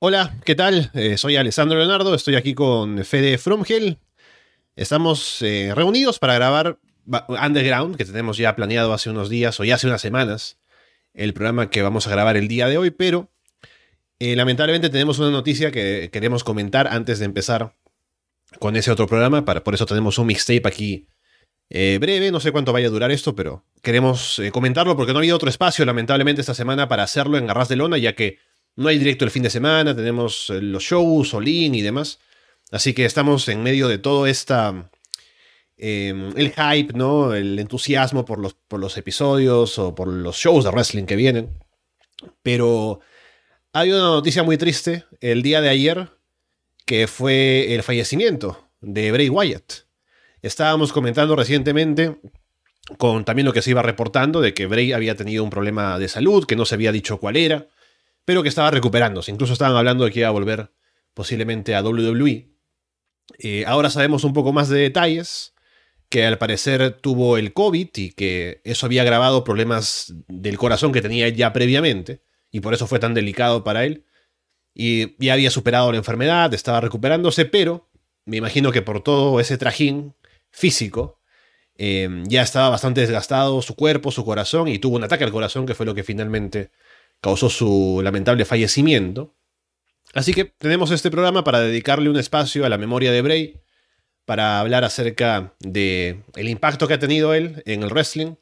Hola, ¿qué tal? Eh, soy Alessandro Leonardo, estoy aquí con Fede Fromgel. Estamos eh, reunidos para grabar Underground, que tenemos ya planeado hace unos días o ya hace unas semanas, el programa que vamos a grabar el día de hoy, pero eh, lamentablemente tenemos una noticia que queremos comentar antes de empezar con ese otro programa, por eso tenemos un mixtape aquí breve, no sé cuánto vaya a durar esto, pero queremos comentarlo porque no ha habido otro espacio, lamentablemente, esta semana para hacerlo en Garras de Lona, ya que no hay directo el fin de semana, tenemos eh, los shows, Olin y demás. Así que estamos en medio de todo esta. Em, el hype, ¿no? El entusiasmo por los, por los episodios o por los shows de wrestling que vienen. Pero hay una noticia muy triste el día de ayer, que fue el fallecimiento de Bray Wyatt. Estábamos comentando recientemente con también lo que se iba reportando de que Bray había tenido un problema de salud, que no se había dicho cuál era pero que estaba recuperándose. Incluso estaban hablando de que iba a volver posiblemente a WWE. Eh, ahora sabemos un poco más de detalles, que al parecer tuvo el COVID y que eso había agravado problemas del corazón que tenía ya previamente, y por eso fue tan delicado para él. Y ya había superado la enfermedad, estaba recuperándose, pero me imagino que por todo ese trajín físico, eh, ya estaba bastante desgastado su cuerpo, su corazón, y tuvo un ataque al corazón que fue lo que finalmente causó su lamentable fallecimiento. Así que tenemos este programa para dedicarle un espacio a la memoria de Bray, para hablar acerca de el impacto que ha tenido él en el wrestling,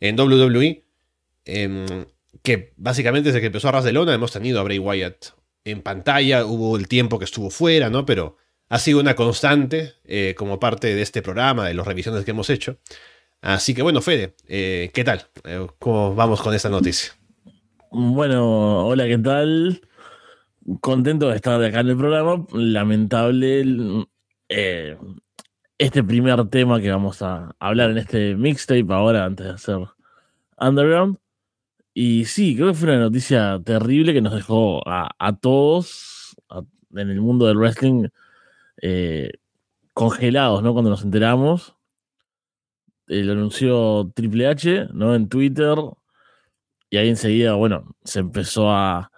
en WWE, em, que básicamente desde que empezó a Ras de Lona hemos tenido a Bray Wyatt en pantalla, hubo el tiempo que estuvo fuera, ¿no? Pero ha sido una constante eh, como parte de este programa, de las revisiones que hemos hecho. Así que bueno, Fede, eh, ¿qué tal? Eh, ¿Cómo vamos con esta noticia? Bueno, hola, ¿qué tal? Contento de estar acá en el programa. Lamentable eh, este primer tema que vamos a hablar en este mixtape ahora antes de hacer Underground. Y sí, creo que fue una noticia terrible que nos dejó a, todos en el mundo del wrestling eh, congelados, ¿no? Cuando nos enteramos. Eh, lo anunció Triple H, ¿no? En Twitter y ahí enseguida, bueno, se empezó a,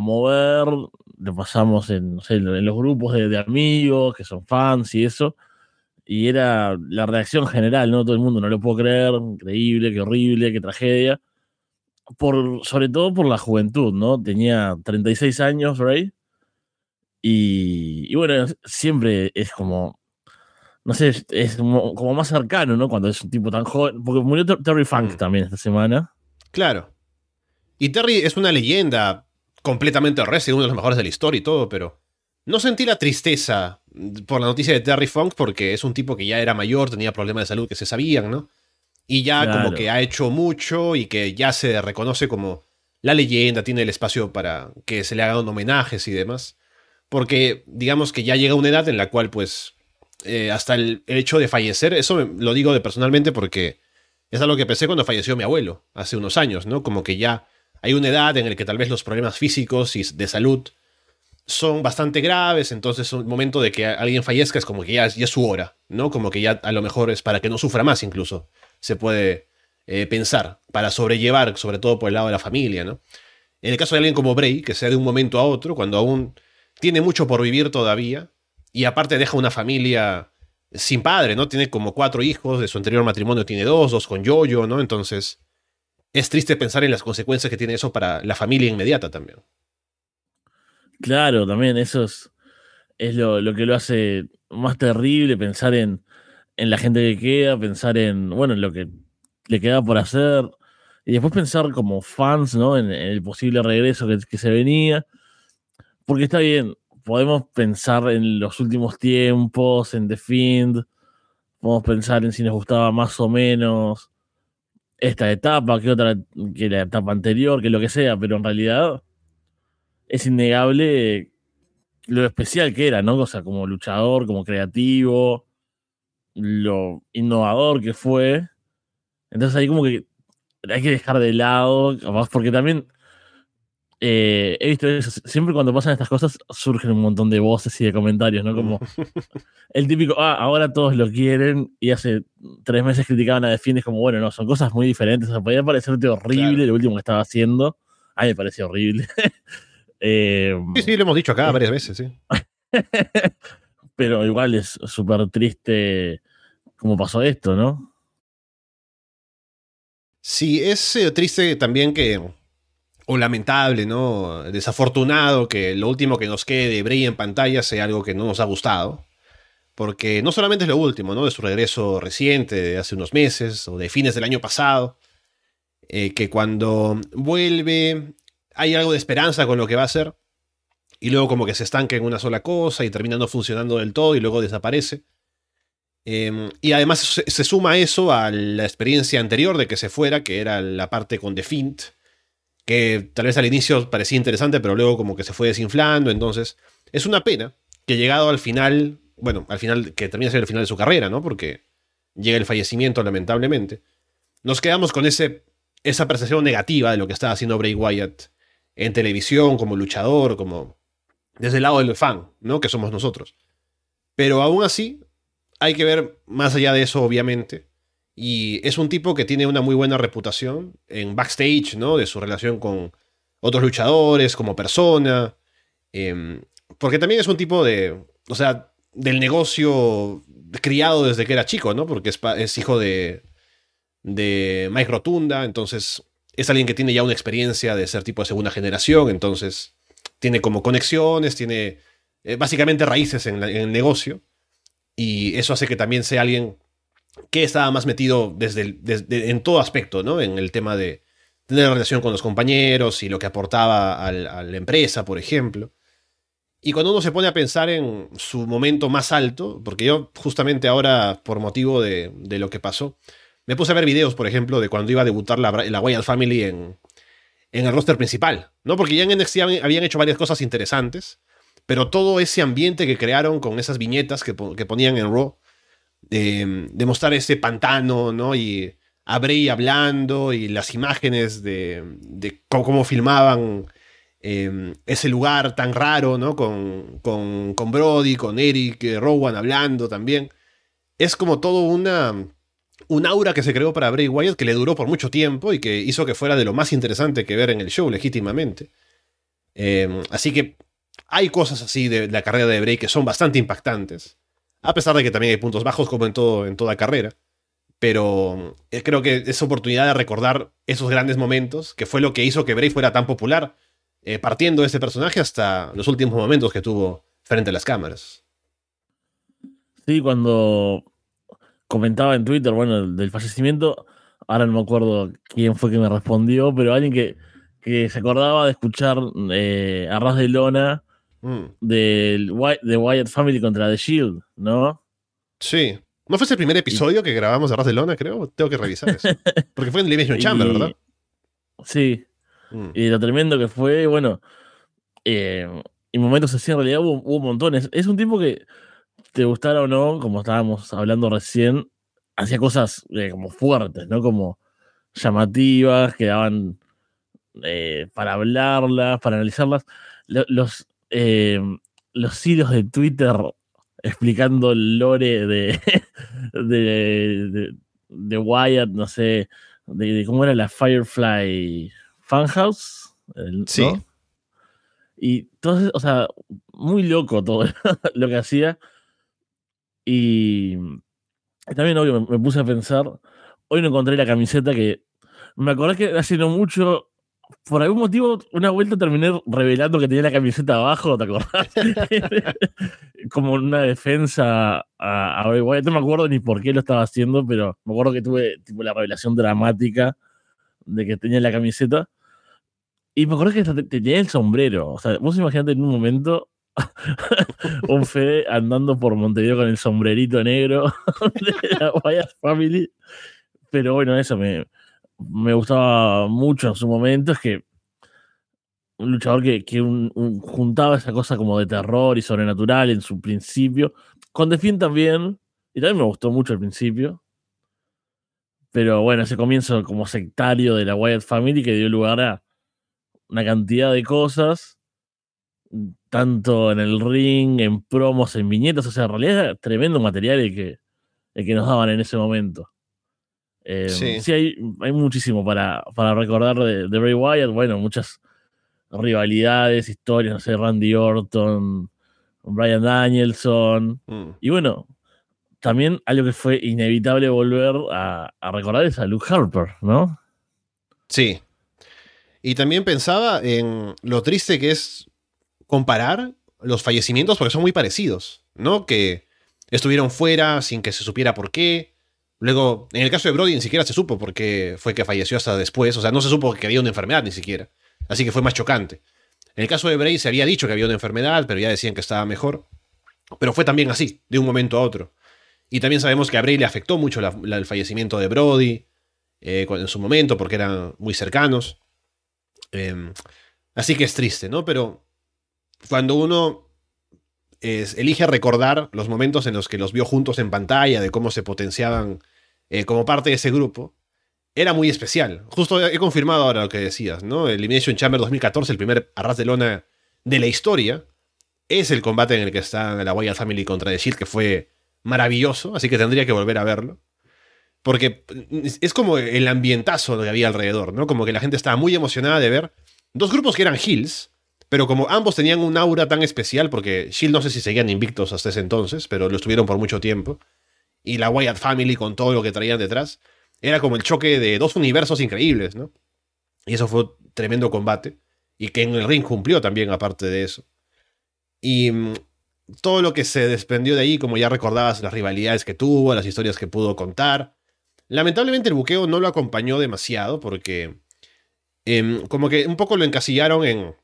mover, lo pasamos en, los grupos de, amigos que son fans y eso. Y era la reacción general, ¿no? Todo el mundo, no lo puedo creer, increíble, qué horrible, qué tragedia. Por, sobre todo por la juventud, ¿no? Tenía 36 años, Ray. Y, y bueno, siempre es como, no sé, es como, más cercano, ¿no? Cuando es un tipo tan joven, porque murió Terry Funk mm. también esta semana. Claro. Y Terry es una leyenda completamente horrenda, uno de los mejores de la historia y todo, pero no sentí la tristeza por la noticia de Terry Funk porque es un tipo que ya era mayor, tenía problemas de salud que se sabían, ¿no? Y ya como que ha hecho mucho y que ya se reconoce como la leyenda, tiene el espacio para que se le hagan homenajes y demás. Porque digamos que ya llega una edad en la cual pues eh, hasta el, hecho de fallecer, eso lo digo de personalmente porque es algo que pensé cuando falleció mi abuelo hace unos años, ¿no? Como que ya hay una edad en la que tal vez los problemas físicos y de salud son bastante graves, entonces un momento de que alguien fallezca es como que ya, es su hora, ¿no? Como que ya a lo mejor es para que no sufra más incluso, se puede eh, pensar, para sobrellevar, sobre todo por el lado de la familia, ¿no? En el caso de alguien como Bray, que sea de un momento a otro, cuando aún tiene mucho por vivir todavía, y aparte deja una familia sin padre, ¿no? Tiene como cuatro hijos, de su anterior matrimonio tiene dos, dos con Yoyo, ¿no? Entonces, es triste pensar en las consecuencias que tiene eso para la familia inmediata también. Claro, también eso es, lo, que lo hace más terrible, pensar en, la gente que queda, pensar en, bueno, en lo que le queda por hacer, y después pensar como fans, ¿no? En, el posible regreso que, se venía, porque está bien, podemos pensar en los últimos tiempos, en The Fiend, podemos pensar en si nos gustaba más o menos esta etapa, que otra, que la etapa anterior, que lo que sea, pero en realidad es innegable lo especial que era, ¿no? O sea, como luchador, como creativo, lo innovador que fue. Entonces ahí como que hay que dejar de lado, porque también eh, he visto eso. Siempre cuando pasan estas cosas surgen un montón de voces y de comentarios, ¿no? Como el típico, ah, ahora todos lo quieren y hace tres meses criticaban a Defiendes como, bueno, no, son cosas muy diferentes. O sea, podría parecerte horrible lo último que estaba haciendo. A mí me parece horrible. Eh, sí, sí, lo hemos dicho acá varias veces, sí. pero igual es súper triste cómo pasó esto, ¿no? Sí, es eh, triste también que, o lamentable, ¿no? Desafortunado que lo último que nos quede de Bray en pantalla sea algo que no nos ha gustado. Porque no solamente es lo último, ¿no? De su regreso reciente, de hace unos meses, o de fines del año pasado, eh, que cuando vuelve hay algo de esperanza con lo que va a hacer, y luego como que se estanca en una sola cosa y termina no funcionando del todo y luego desaparece. Em, y además se, suma eso a la experiencia anterior de que se fuera, que era la parte con The Fint, que tal vez al inicio parecía interesante, pero luego como que se fue desinflando. Entonces, es una pena que llegado al final, bueno, al final, que termina siendo el final de su carrera, ¿no? Porque llega el fallecimiento, lamentablemente. Nos quedamos con ese, esa percepción negativa de lo que estaba haciendo Bray Wyatt en televisión, como luchador, como desde el lado del fan, ¿no? Que somos nosotros. Pero aún así, hay que ver más allá de eso, obviamente. Y es un tipo que tiene una muy buena reputación en backstage, ¿no? De su relación con otros luchadores, como persona. Em, porque también es un tipo de. O sea, del negocio criado desde que era chico, ¿no? Porque es, hijo de. de Mike Rotunda. Entonces, es alguien que tiene ya una experiencia de ser tipo de segunda generación. Entonces, tiene como conexiones, tiene eh, básicamente raíces en el negocio. Y eso hace que también sea alguien que estaba más metido desde, en todo aspecto, ¿no? En el tema de tener relación con los compañeros y lo que aportaba a la empresa, por ejemplo. Y cuando uno se pone a pensar en su momento más alto, porque yo justamente ahora, por motivo de, lo que pasó, me puse a ver videos, por ejemplo, de cuando iba a debutar la, la Wyatt Family en, en el roster principal, ¿no? Porque ya en NXT habían hecho varias cosas interesantes, pero todo ese ambiente que crearon con esas viñetas que, ponían en Raw, de, mostrar ese pantano, ¿no? Y a Bray hablando y las imágenes de, cómo, filmaban em, ese lugar tan raro, ¿no? Con, con, con Brody, con Eric, eh, Rowan hablando también. Es como todo una, un aura que se creó para Bray Wyatt que le duró por mucho tiempo y que hizo que fuera de lo más interesante que ver en el show, legítimamente. Em, así que hay cosas así de la carrera de Bray que son bastante impactantes. A pesar de que también hay puntos bajos como en, todo, en toda carrera. Pero eh, creo que es oportunidad de recordar esos grandes momentos, que fue lo que hizo que Bray fuera tan popular, eh, partiendo de ese personaje hasta los últimos momentos que tuvo frente a las cámaras. Sí, cuando comentaba en Twitter, bueno, del fallecimiento, ahora no me acuerdo quién fue que me respondió, pero alguien que, que se acordaba de escuchar eh, a Ras de Lona Mm. de Wyatt Family contra The Shield, ¿no? Sí. ¿No fue ese el primer episodio que grabamos de Ras de Lona, creo? Tengo que revisar eso. Porque fue en Elimination Chamber, ¿verdad? Sí. Mm. Y lo tremendo que fue, bueno, eh, en momentos así en realidad hubo, montones. Es un tipo que, te gustara o no, como estábamos hablando recién, hacía cosas eh, como fuertes, ¿no? Como llamativas, que daban eh, para hablarlas, para analizarlas. Los, eh, los hilos de Twitter explicando el lore de, de, de, Wyatt, no sé, de, cómo era la Firefly Funhouse. sí. Y entonces, o sea, muy loco todo lo que hacía. Y también, obvio, me, me, puse a pensar. Hoy no encontré la camiseta que. Me acordé que hace no mucho por algún motivo, una vuelta terminé revelando que tenía la camiseta abajo, ¿te acordás? Como una defensa a, a No me acuerdo ni por qué lo estaba haciendo, pero me acuerdo que tuve tipo la revelación dramática de que tenía la camiseta. Y me acuerdo que tenía el sombrero. O sea, vos imaginate en un momento un Fede andando por Montevideo con el sombrerito negro de la Wyatt Family. Pero bueno, eso me, me gustaba mucho en su momento es que un luchador que, juntaba esa cosa como de terror y sobrenatural en su principio. Con The también, y también me gustó mucho al principio. Pero bueno, ese comienzo como sectario de la Wyatt Family que dio lugar a una cantidad de cosas, tanto en el ring, en promos, en viñetas, o sea, en realidad era tremendo material que, el que nos daban en ese momento. Eh, sí, hay, hay, muchísimo para, para recordar de, Bray Wyatt. Bueno, muchas rivalidades, historias, no sé, Randy Orton, Brian Danielson. Mm. Y bueno, también algo que fue inevitable volver a, a recordar es a Luke Harper, ¿no? Sí. Y también pensaba en lo triste que es comparar los fallecimientos porque son muy parecidos, ¿no? Que estuvieron fuera sin que se supiera por qué. Luego, en el caso de Brody ni siquiera se supo por qué fue que falleció hasta después. O sea, no se supo que había una enfermedad ni siquiera. Así que fue más chocante. En el caso de Bray se había dicho que había una enfermedad, pero ya decían que estaba mejor. Pero fue también así, de un momento a otro. Y también sabemos que a Bray le afectó mucho el fallecimiento de Brody eh, en su momento, porque eran muy cercanos. Eh, así que es triste, ¿no? Pero cuando uno elige recordar los momentos en los que los vio juntos en pantalla, de cómo se potenciaban eh, como parte de ese grupo, era muy especial. Justo he confirmado ahora lo que decías, ¿no? Elimination Chamber 2014, el primer arras de lona de la historia, es el combate en el que está la Wyatt Family contra The Shield, que fue maravilloso, así que tendría que volver a verlo. Porque es como el ambientazo que había alrededor, ¿no? Como que la gente estaba muy emocionada de ver dos grupos que eran Hills, pero como ambos tenían un aura tan especial, porque Shield no sé si seguían invictos hasta ese entonces, pero lo estuvieron por mucho tiempo, y la Wyatt Family con todo lo que traían detrás, era como el choque de dos universos increíbles, ¿no? Y eso fue tremendo combate, y que en el ring cumplió también aparte de eso. Y mm, todo lo que se desprendió de ahí, como ya recordabas, las rivalidades que tuvo, las historias que pudo contar. Lamentablemente el buqueo no lo acompañó demasiado porque em, como que un poco lo encasillaron en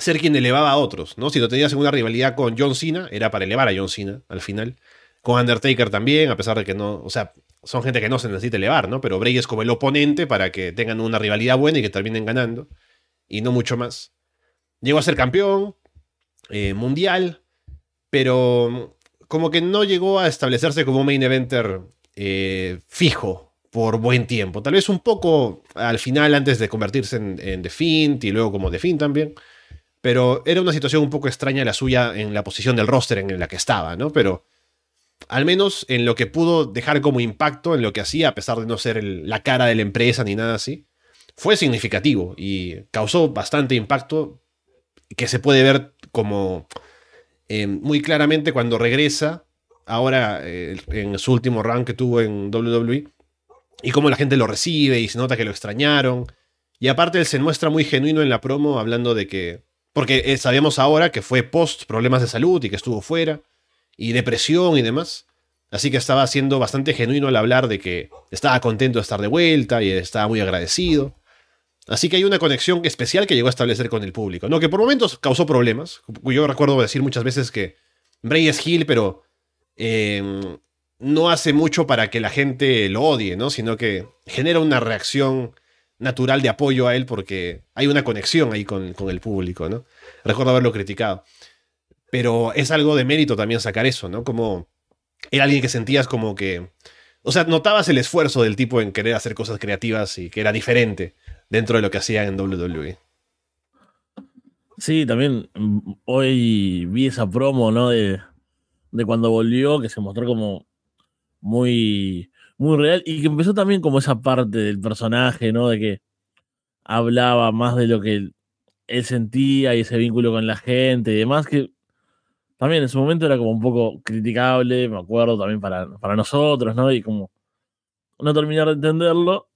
ser quien elevaba a otros, ¿no? Si lo tenías en una rivalidad con John Cena, era para elevar a John Cena al final. Con Undertaker también, a pesar de que no, o sea, son gente que no se necesita elevar, ¿no? Pero Bray es como el oponente para que tengan una rivalidad buena y que terminen ganando. Y no mucho más. Llegó a ser campeón eh, mundial, pero como que no llegó a establecerse como main eventer eh, fijo por buen tiempo. Tal vez un poco al final antes de convertirse en, en The Fiend y luego como The Fiend también. Pero era una situación un poco extraña la suya en la posición del roster en la que estaba, ¿no? Pero al menos en lo que pudo dejar como impacto en lo que hacía, a pesar de no ser la cara de la empresa ni nada así, fue significativo y causó bastante impacto que se puede ver como eh, muy claramente cuando regresa ahora eh, en su último run que tuvo en WWE y cómo la gente lo recibe y se nota que lo extrañaron. Y aparte él se muestra muy genuino en la promo hablando de que, porque eh, sabemos ahora que fue post problemas de salud y que estuvo fuera y depresión y demás. Así que estaba siendo bastante genuino al hablar de que estaba contento de estar de vuelta y estaba muy agradecido. Así que hay una conexión especial que llegó a establecer con el público, ¿no? Que por momentos causó problemas. Yo recuerdo decir muchas veces que Bray es Hill, pero eh, no hace mucho para que la gente lo odie, ¿no? Sino que genera una reacción natural de apoyo a él porque hay una conexión ahí con, con el público, ¿no? Recuerdo haberlo criticado. Pero es algo de mérito también sacar eso, ¿no? Como era alguien que sentías como que... O sea, notabas el esfuerzo del tipo en querer hacer cosas creativas y que era diferente dentro de lo que hacía en WWE. Sí, también mm, hoy vi esa promo, ¿no? De, de cuando volvió, que se mostró como muy, muy real y que empezó también como esa parte del personaje, ¿no? De que hablaba más de lo que él, él sentía y ese vínculo con la gente y demás, que también en su momento era como un poco criticable, me acuerdo también para, para nosotros, ¿no? Y como no terminar de entenderlo,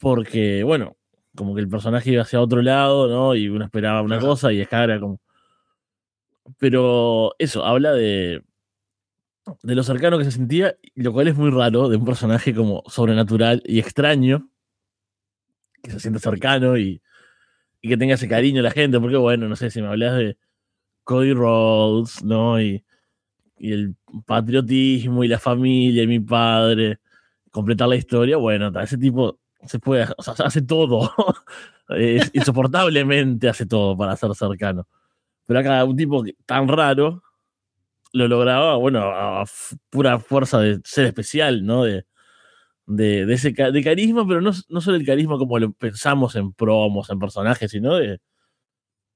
porque, bueno, como que el personaje iba hacia otro lado, ¿no? Y uno esperaba una cosa y acá era como. Pero eso, habla de. De lo cercano que se sentía, lo cual es muy raro, de un personaje como sobrenatural y extraño, que se siente cercano y, que tenga ese cariño a la gente, porque bueno, no sé si me hablas de Cody Rhodes, ¿no? Y, y el patriotismo y la familia y mi padre, completar la historia, bueno, ese tipo se puede, hace todo, insoportablemente hace todo para ser cercano. Pero acá un tipo tan raro lo lograba, bueno, a, a pura fuerza de ser especial, ¿no? De, de, de ese de carisma, pero no, no solo el carisma como lo pensamos en promos, en personajes, sino de,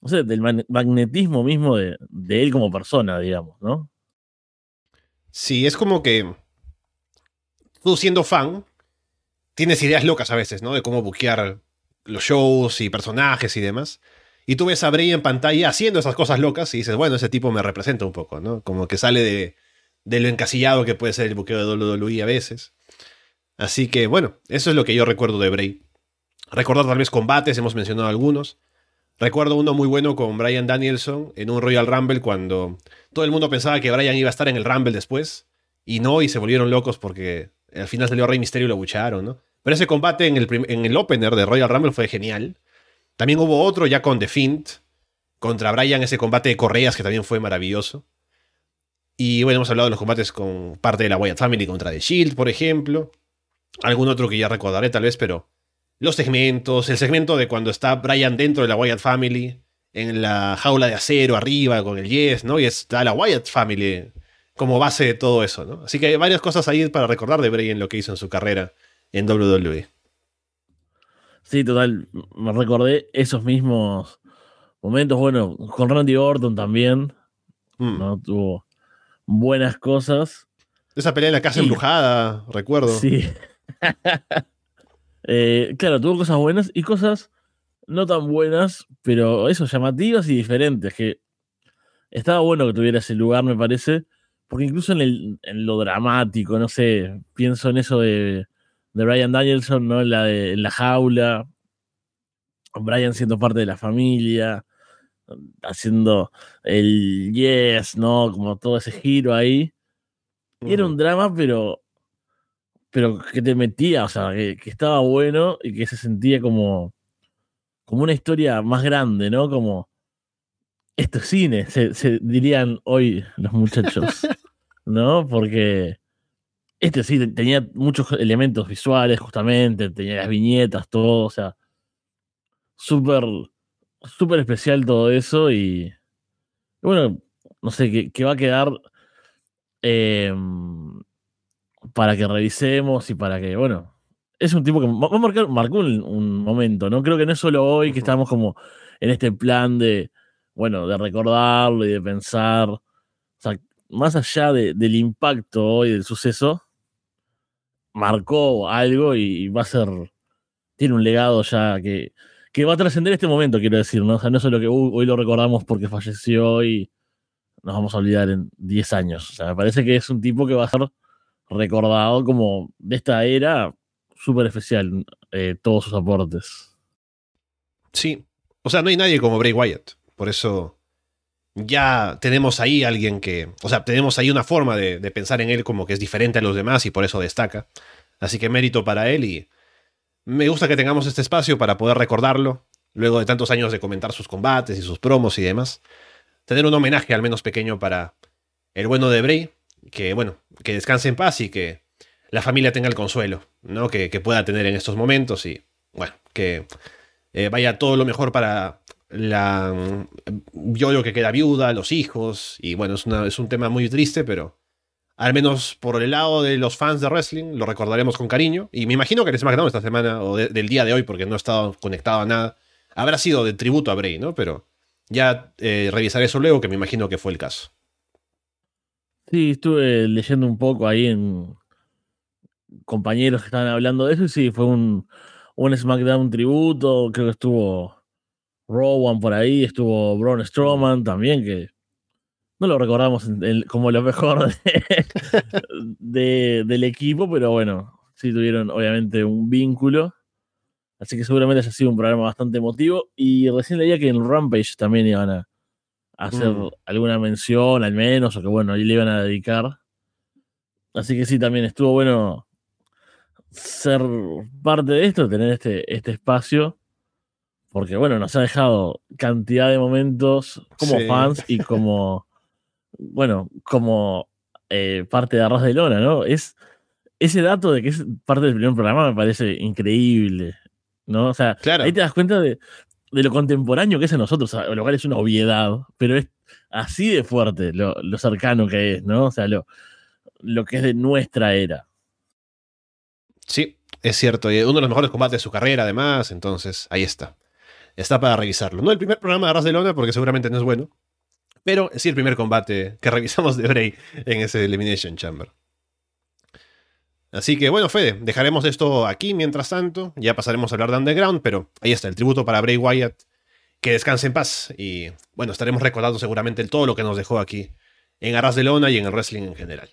no sé, del magnetismo mismo de, de él como persona, digamos, ¿no? Sí, es como que tú siendo fan, tienes ideas locas a veces, ¿no? De cómo buquear los shows y personajes y demás. Y tú ves a Bray en pantalla haciendo esas cosas locas y dices, bueno, ese tipo me representa un poco, ¿no? Como que sale de, de lo encasillado que puede ser el buqueo de WWE a veces. Así que, bueno, eso es lo que yo recuerdo de Bray. Recordar tal vez combates, hemos mencionado algunos. Recuerdo uno muy bueno con Brian Danielson en un Royal Rumble cuando todo el mundo pensaba que Brian iba a estar en el Rumble después. Y no, y se volvieron locos porque al final salió Rey Misterio y lo bucharon, ¿no? Pero ese combate en el, en el opener de Royal Rumble fue genial. También hubo otro ya con The Fint contra Brian, ese combate de correas que también fue maravilloso. Y bueno, hemos hablado de los combates con parte de la Wyatt Family contra The Shield, por ejemplo. Algún otro que ya recordaré tal vez, pero los segmentos, el segmento de cuando está Brian dentro de la Wyatt Family, en la jaula de acero arriba con el Yes, ¿no? Y está la Wyatt Family como base de todo eso, ¿no? Así que hay varias cosas ahí para recordar de Bray en lo que hizo en su carrera en WWE. Sí, total. Me recordé esos mismos momentos. Bueno, con Randy Orton también. Mm. ¿no? Tuvo buenas cosas. Esa pelea en la casa embrujada, recuerdo. Sí. Eh, claro, tuvo cosas buenas y cosas no tan buenas, pero eso, llamativas y diferentes. Que estaba bueno que tuviera ese lugar, me parece. Porque incluso en, el, en lo dramático, no sé, pienso en eso de, de Brian Danielson, ¿no? En la, en la jaula. Brian siendo parte de la familia. Haciendo el yes, ¿no? Como todo ese giro ahí. Y era un drama, pero pero que te metía, o sea, que, estaba bueno y que se sentía como, como una historia más grande, ¿no? Como, esto es cine, se, dirían hoy los muchachos, ¿no? Porque este sí tenía muchos elementos visuales, justamente, tenía las viñetas, todo, o sea, súper, súper especial todo eso y, bueno, no sé, que, va a quedar... Eh, para que revisemos y para que, bueno, es un tipo que va a marcar, marcó un, momento, ¿no? Creo que no es solo hoy que estamos como en este plan de, bueno, de recordarlo y de pensar, o sea, más allá del impacto hoy del suceso, marcó algo y, va a ser, tiene un legado ya que, que va a trascender este momento, quiero decir, ¿no? O sea, no es solo que hoy lo recordamos porque falleció y nos vamos a olvidar en 10 años. O sea, me parece que es un tipo que va a ser recordado como de esta era súper especial, eh, todos sus aportes. Sí, o sea, no hay nadie como Bray Wyatt, por eso ya tenemos ahí alguien que, o sea, tenemos ahí una forma de, pensar en él como que es diferente a los demás y por eso destaca. Así que mérito para él y me gusta que tengamos este espacio para poder recordarlo, luego de tantos años de comentar sus combates y sus promos y demás. Tener un homenaje al menos pequeño para el bueno de Bray, que bueno, que descanse en paz y que la familia tenga el consuelo, ¿no? Que, pueda tener en estos momentos y bueno, que eh, vaya todo lo mejor para la yo lo que queda viuda, los hijos y bueno, es, es un tema muy triste, pero al menos por el lado de los fans de wrestling lo recordaremos con cariño y me imagino que el SmackDown esta semana o del día de hoy porque no he estado conectado a nada habrá sido de tributo a Bray, ¿no? Pero ya eh, revisaré eso luego que me imagino que fue el caso. Sí, estuve leyendo un poco ahí en compañeros que estaban hablando de eso y sí, fue un, un SmackDown tributo, creo que estuvo Rowan por ahí, estuvo Braun Strowman también, que no lo recordamos como lo mejor del equipo, pero bueno, sí tuvieron obviamente un vínculo. Así que seguramente haya sido un programa bastante emotivo. Y recién leía que en Rampage también iban a, hacer mm. alguna mención al menos, o que bueno, ahí le iban a dedicar. Así que sí, también estuvo bueno ser parte de esto, tener este, este espacio, porque bueno, nos ha dejado cantidad de momentos como fans y como, bueno, como eh, parte de Arras de Lona, ¿no? Es ese dato de que es parte del primer programa me parece increíble, ¿no? O sea, ahí te das cuenta de, de lo contemporáneo que es en nosotros, lo cual es una obviedad, pero es así de fuerte lo, cercano que es, ¿no? O sea, lo, lo que es de nuestra era. Sí, es cierto. Y uno de los mejores combates de su carrera, además, entonces ahí está. Está para revisarlo. No el primer programa de Arras de Lona, porque seguramente no es bueno, pero sí el primer combate que revisamos de Bray en ese Elimination Chamber. Así que bueno, Fede, dejaremos esto aquí mientras tanto. Ya pasaremos a hablar de Underground, pero ahí está, el tributo para Bray Wyatt que descanse en paz. Y bueno, estaremos recordando seguramente todo lo que nos dejó aquí en Arras de Lona y en el wrestling en general.